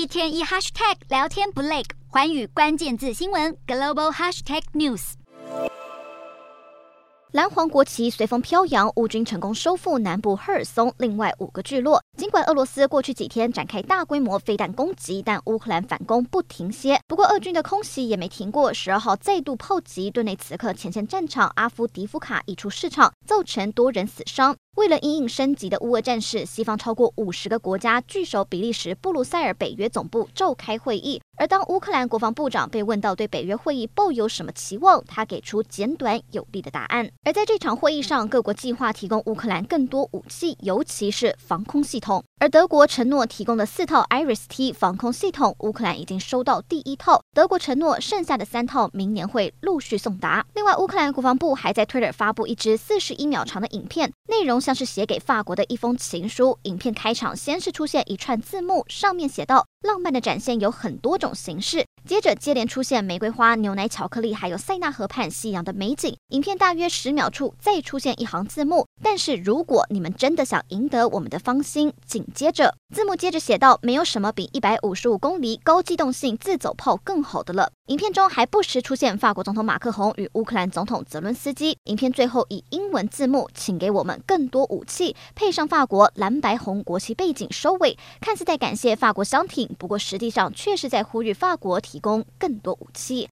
一天一 hashtag 聊天不累，环宇关键字新闻 global hashtag news。蓝黄国旗随风飘扬，乌军成功收复南部赫尔松另外五个聚落。尽管俄罗斯过去几天展开大规模飞弹攻击，但乌克兰反攻不停歇。不过，俄军的空袭也没停过，十二号再度炮击顿内茨克前线战场阿夫迪夫卡一处市场，造成多人死伤。为了因应升级的乌俄战事，西方超过五十个国家聚首比利时布鲁塞尔北约总部召开会议。而当乌克兰国防部长被问到对北约会议抱有什么期望，他给出简短有力的答案。而在这场会议上，各国计划提供乌克兰更多武器，尤其是防空系统。而德国承诺提供的四套 IRIS-T 防空系统，乌克兰已经收到第一套，德国承诺剩下的三套明年会陆续送达。另外，乌克兰国防部还在 Twitter 发布一支四十一秒长的影片，内容像是写给法国的一封情书。影片开场先是出现一串字幕，上面写道：“浪漫的展现有很多种形式。”接着接连出现玫瑰花、牛奶、巧克力，还有塞纳河畔夕阳的美景。影片大约十秒处再出现一行字幕。但是如果你们真的想赢得我们的芳心，紧接着字幕接着写道：“没有什么比一百五十五公里高机动性自走炮更好的了。”影片中还不时出现法国总统马克宏与乌克兰总统泽伦斯基。影片最后以英文字幕，请给我们更多武器，配上法国蓝白红国旗背景收尾，看似在感谢法国相挺，不过实际上却是在呼吁法国提供更多武器。